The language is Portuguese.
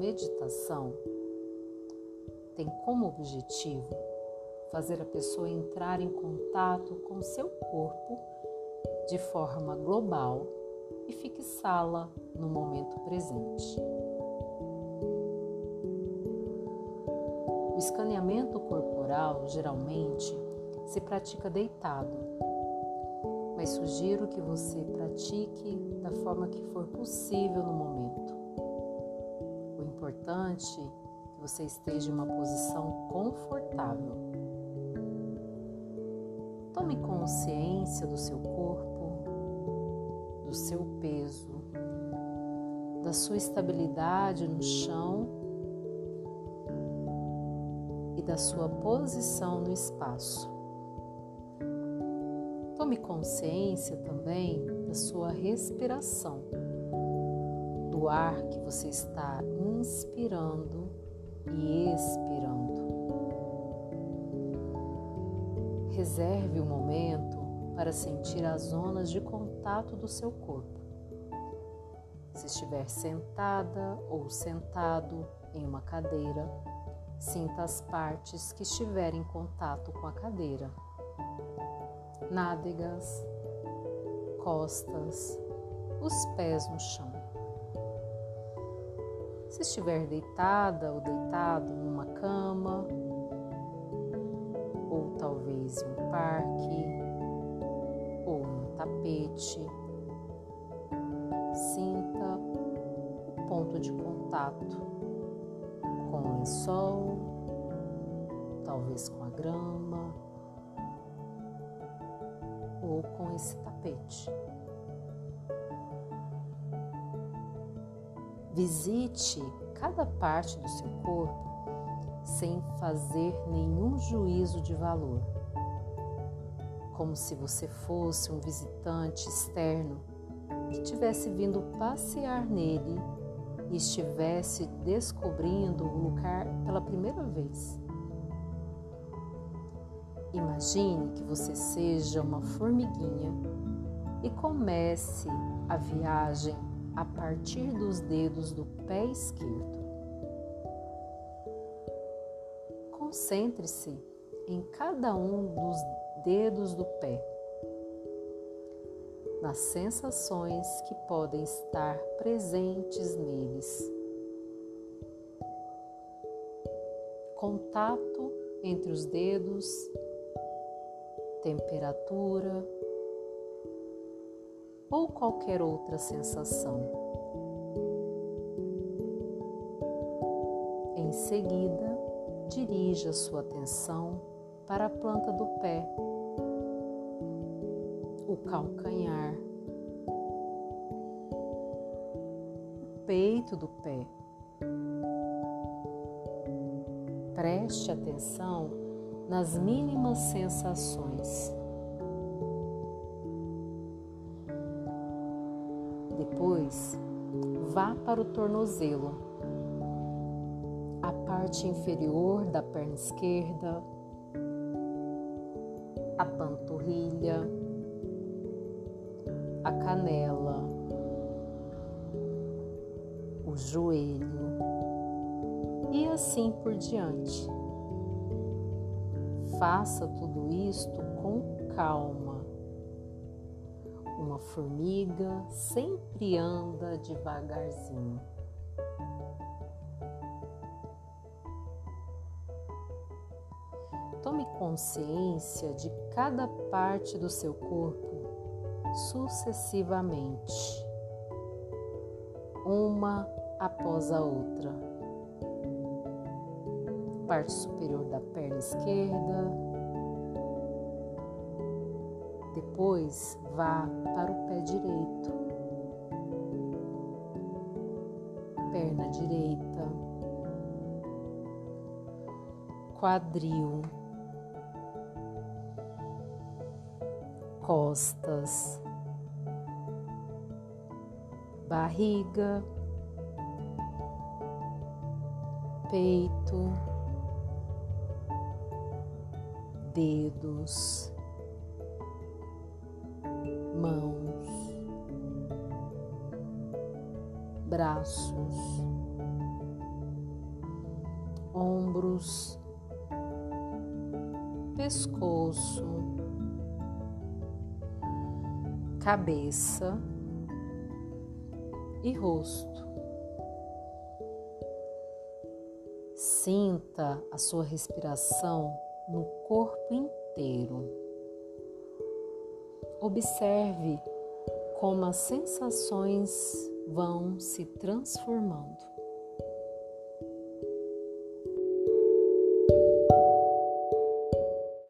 meditação tem como objetivo fazer a pessoa entrar em contato com seu corpo de forma global e fixá-la no momento presente. O escaneamento corporal geralmente se pratica deitado, mas sugiro que você pratique da forma que for possível no momento. Importante que você esteja em uma posição confortável. Tome consciência do seu corpo, do seu peso, da sua estabilidade no chão e da sua posição no espaço. Tome consciência também da sua respiração, do ar que você está inspirando e expirando. Reserve o um momento para sentir as zonas de contato do seu corpo. Se estiver sentada ou sentado em uma cadeira, sinta as partes que estiverem em contato com a cadeira nádegas, costas, os pés no chão. Se estiver deitada ou deitado numa cama, ou talvez em um parque, ou um tapete, sinta o ponto de contato com o lençol, talvez com a grama ou com esse tapete. Visite cada parte do seu corpo sem fazer nenhum juízo de valor, como se você fosse um visitante externo que tivesse vindo passear nele e estivesse descobrindo o lugar pela primeira vez. Imagine que você seja uma formiguinha e comece a viagem a partir dos dedos do pé esquerdo. Concentre-se em cada um dos dedos do pé, nas sensações que podem estar presentes neles. Contato entre os dedos temperatura ou qualquer outra sensação. Em seguida, dirija sua atenção para a planta do pé, o calcanhar, o peito do pé. Preste atenção nas mínimas sensações. Vá para o tornozelo, a parte inferior da perna esquerda, a panturrilha, a canela, o joelho e assim por diante. Faça tudo isto com calma. Uma formiga sempre anda devagarzinho. Tome consciência de cada parte do seu corpo sucessivamente, uma após a outra parte superior da perna esquerda. Depois vá para o pé direito, perna direita, quadril, costas, barriga, peito. Dedos, braços, ombros, pescoço, cabeça e rosto. Sinta a sua respiração no corpo inteiro. Observe como as sensações vão se transformando.